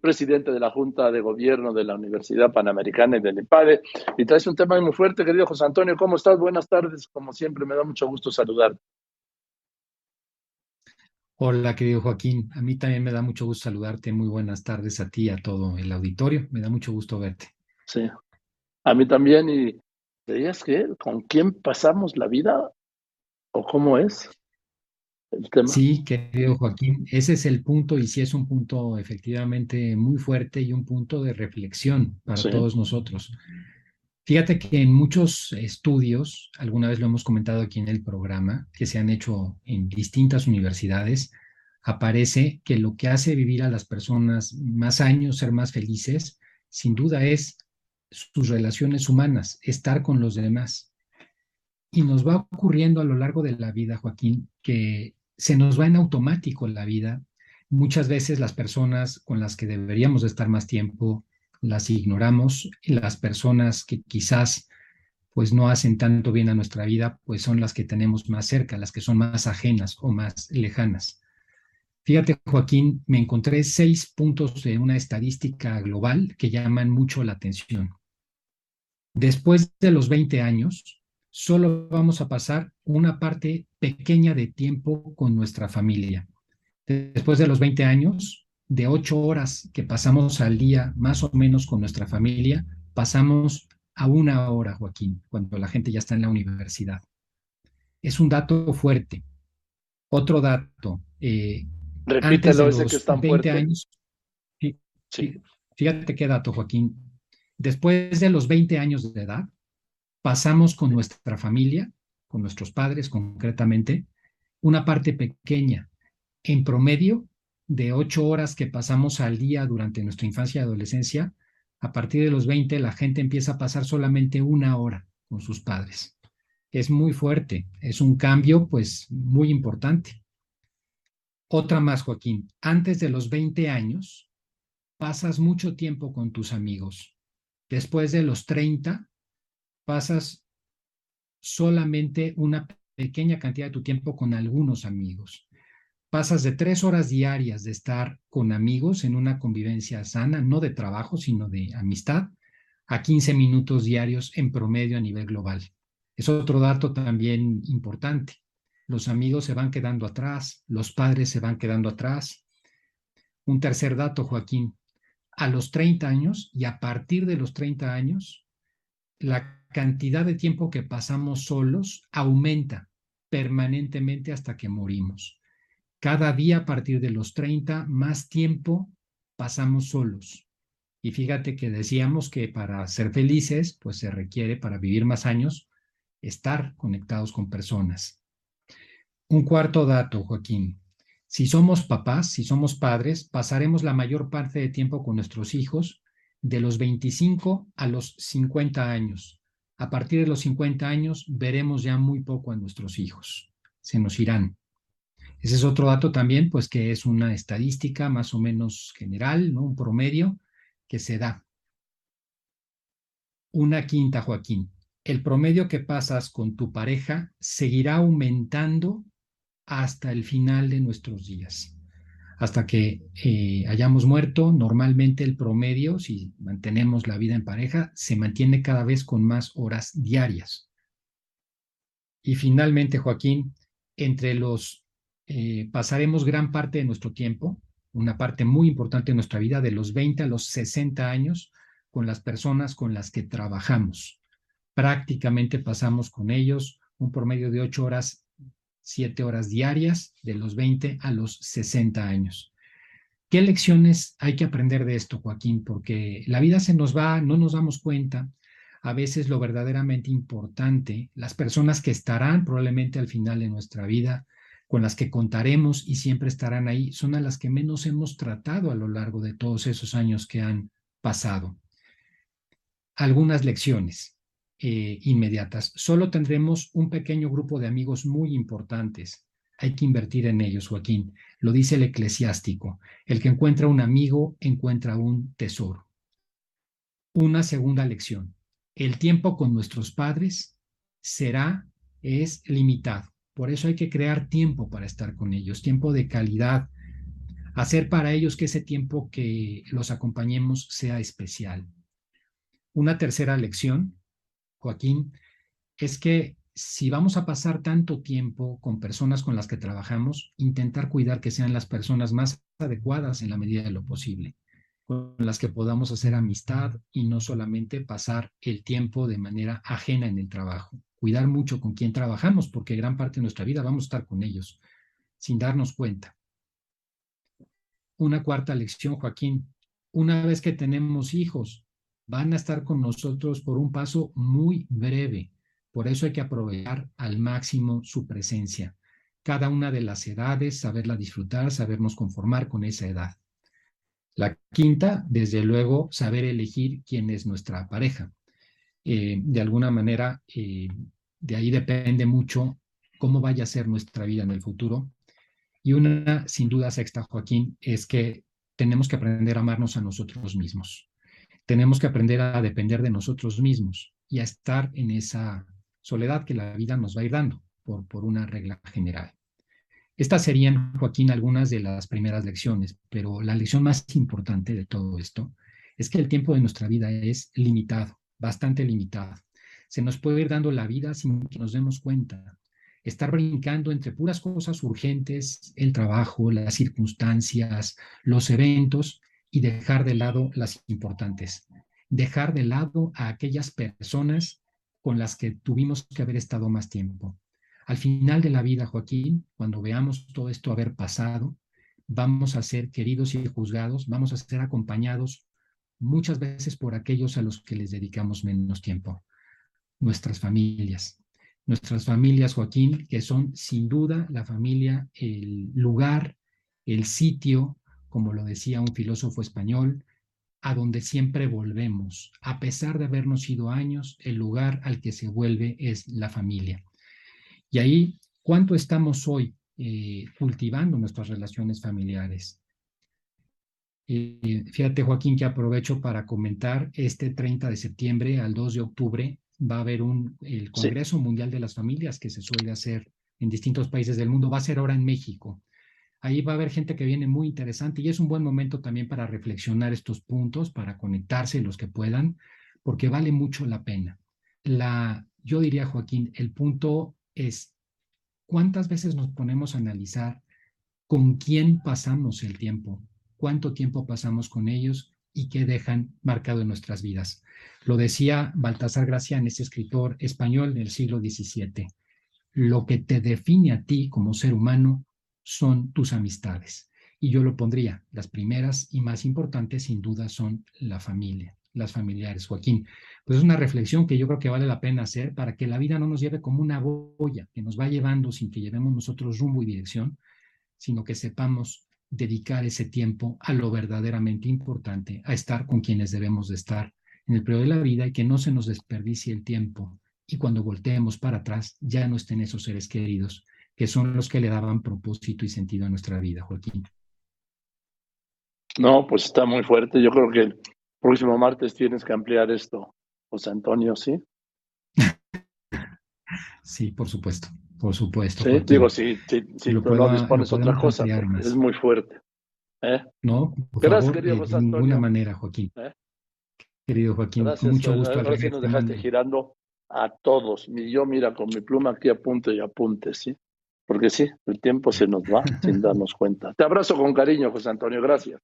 presidente de la Junta de Gobierno de la Universidad Panamericana y del IPADE. Y traes un tema muy fuerte, querido José Antonio. ¿Cómo estás? Buenas tardes. Como siempre, me da mucho gusto saludarte. Hola, querido Joaquín. A mí también me da mucho gusto saludarte. Muy buenas tardes a ti y a todo el auditorio. Me da mucho gusto verte. Sí, a mí también. ¿Y creías que con quién pasamos la vida o cómo es el tema? Sí, querido Joaquín, ese es el punto y sí es un punto efectivamente muy fuerte y un punto de reflexión para todos nosotros. Fíjate que en muchos estudios, alguna vez lo hemos comentado aquí en el programa, que se han hecho en distintas universidades, aparece que lo que hace vivir a las personas más años, ser más felices, sin duda es sus relaciones humanas, estar con los demás. Y nos va ocurriendo a lo largo de la vida, Joaquín, que se nos va en automático la vida. Muchas veces las personas con las que deberíamos estar más tiempo, las ignoramos las personas que quizás pues no hacen tanto bien a nuestra vida, pues son las que tenemos más cerca, las que son más ajenas o más lejanas. Fíjate, Joaquín, me encontré seis puntos de una estadística global que llaman mucho la atención. Después de los 20 años, solo vamos a pasar una parte pequeña de tiempo con nuestra familia. Después de los 20 años, de ocho horas que pasamos al día más o menos con nuestra familia, pasamos a una hora, Joaquín, cuando la gente ya está en la universidad. Es un dato fuerte. Otro dato. Eh, Repítelo, ese que está 20 fuerte. años. Sí. Fíjate qué dato, Joaquín. Después de los 20 años de edad, pasamos con nuestra familia, con nuestros padres concretamente, una parte pequeña, en promedio, de ocho horas que pasamos al día durante nuestra infancia y adolescencia, a partir de los 20 la gente empieza a pasar solamente una hora con sus padres. Es muy fuerte, es un cambio pues muy importante. Otra más, Joaquín, antes de los 20 años pasas mucho tiempo con tus amigos. Después de los 30 pasas solamente una pequeña cantidad de tu tiempo con algunos amigos pasas de tres horas diarias de estar con amigos en una convivencia sana, no de trabajo, sino de amistad, a 15 minutos diarios en promedio a nivel global. Es otro dato también importante. Los amigos se van quedando atrás, los padres se van quedando atrás. Un tercer dato, Joaquín. A los 30 años y a partir de los 30 años, la cantidad de tiempo que pasamos solos aumenta permanentemente hasta que morimos. Cada día a partir de los 30, más tiempo pasamos solos. Y fíjate que decíamos que para ser felices, pues se requiere para vivir más años estar conectados con personas. Un cuarto dato, Joaquín. Si somos papás, si somos padres, pasaremos la mayor parte de tiempo con nuestros hijos de los 25 a los 50 años. A partir de los 50 años veremos ya muy poco a nuestros hijos. Se nos irán. Ese es otro dato también, pues que es una estadística más o menos general, ¿no? Un promedio que se da. Una quinta, Joaquín. El promedio que pasas con tu pareja seguirá aumentando hasta el final de nuestros días. Hasta que eh, hayamos muerto, normalmente el promedio, si mantenemos la vida en pareja, se mantiene cada vez con más horas diarias. Y finalmente, Joaquín, entre los eh, pasaremos gran parte de nuestro tiempo, una parte muy importante de nuestra vida, de los 20 a los 60 años, con las personas con las que trabajamos. Prácticamente pasamos con ellos un promedio de 8 horas, 7 horas diarias, de los 20 a los 60 años. ¿Qué lecciones hay que aprender de esto, Joaquín? Porque la vida se nos va, no nos damos cuenta. A veces lo verdaderamente importante, las personas que estarán probablemente al final de nuestra vida, con las que contaremos y siempre estarán ahí, son a las que menos hemos tratado a lo largo de todos esos años que han pasado. Algunas lecciones eh, inmediatas. Solo tendremos un pequeño grupo de amigos muy importantes. Hay que invertir en ellos, Joaquín. Lo dice el eclesiástico. El que encuentra un amigo encuentra un tesoro. Una segunda lección. El tiempo con nuestros padres será, es limitado por eso hay que crear tiempo para estar con ellos, tiempo de calidad. Hacer para ellos que ese tiempo que los acompañemos sea especial. Una tercera lección, Joaquín, es que si vamos a pasar tanto tiempo con personas con las que trabajamos, intentar cuidar que sean las personas más adecuadas en la medida de lo posible, con las que podamos hacer amistad y no solamente pasar el tiempo de manera ajena en el trabajo. Cuidar mucho con quien trabajamos, porque gran parte de nuestra vida vamos a estar con ellos, sin darnos cuenta. Una cuarta lección, Joaquín. Una vez que tenemos hijos, van a estar con nosotros por un paso muy breve por eso hay que aprovechar al máximo su presencia. Cada una de las edades, saberla disfrutar, sabernos conformar con esa edad. La quinta, desde luego, saber elegir quién es nuestra pareja. Eh, de alguna manera, eh, de ahí depende mucho cómo vaya a ser nuestra vida en el futuro. Y una, sin duda, sexta, Joaquín, es que tenemos que aprender a amarnos a nosotros mismos. Tenemos que aprender a depender de nosotros mismos y a estar en esa soledad que la vida nos va a ir dando por, por una regla general. Estas serían, Joaquín, algunas de las primeras lecciones, pero la lección más importante de todo esto es que el tiempo de nuestra vida es limitado, bastante limitado. Se nos puede ir dando la vida sin que nos demos cuenta. Estar brincando entre puras cosas urgentes, el trabajo, las circunstancias, los eventos y dejar de lado las importantes. Dejar de lado a aquellas personas con las que tuvimos que haber estado más tiempo. Al final de la vida, Joaquín, cuando veamos todo esto haber pasado, vamos a ser queridos y juzgados, vamos a ser acompañados muchas veces por aquellos a los que les dedicamos menos tiempo, nuestras familias. Nuestras familias, Joaquín, que son sin duda la familia, el lugar, el sitio, como lo decía un filósofo español, a donde siempre volvemos. A pesar de habernos ido años, el lugar al que se vuelve es la familia. Y ahí, ¿cuánto estamos hoy eh, cultivando nuestras relaciones familiares? fíjate, Joaquín, que aprovecho para comentar, este 30 de septiembre al 2 de octubre va a haber un, el Congreso Mundial de las Familias que se suele hacer en distintos países del mundo. Va a ser ahora en México. Ahí va a haber gente que viene muy interesante y es un buen momento también para reflexionar estos puntos, para conectarse los que puedan, porque vale mucho la pena. La, yo diría, Joaquín, el punto es cuántas veces nos ponemos a analizar con quién pasamos el tiempo, cuánto tiempo pasamos con ellos y qué dejan marcado en nuestras vidas. Lo decía Baltasar Gracián, ese escritor español del siglo XVII. Lo que te define a ti como ser humano son tus amistades. Y yo lo pondría, las primeras y más importantes sin duda son la familia, las familiares. Joaquín, pues es una reflexión que yo creo que vale la pena hacer para que la vida no nos lleve como una boya que nos va llevando sin que llevemos nosotros rumbo y dirección, sino que sepamos dedicar ese tiempo a lo verdaderamente importante, a estar con quienes debemos de estar en el periodo de la vida y que no se nos desperdicie el tiempo y cuando volteemos para atrás ya no estén esos seres queridos que son los que le daban propósito y sentido a nuestra vida, Joaquín. No, pues está muy fuerte. Yo creo que el próximo martes tienes que ampliar esto, José Antonio, ¿sí? sí, por supuesto, por supuesto. Sí, digo, sí, sí, sí no dispones otra cosa, es muy fuerte. ¿eh? No, por Gracias, querido José Antonio. de ninguna manera, Joaquín. ¿Eh? Querido Joaquín, Gracias, mucho gusto. Ahora sí nos dejaste girando a todos. Yo, mira, con mi pluma aquí apunte y apunte, ¿sí? Porque sí, el tiempo se nos va sin darnos cuenta. Te abrazo con cariño, José Antonio, gracias.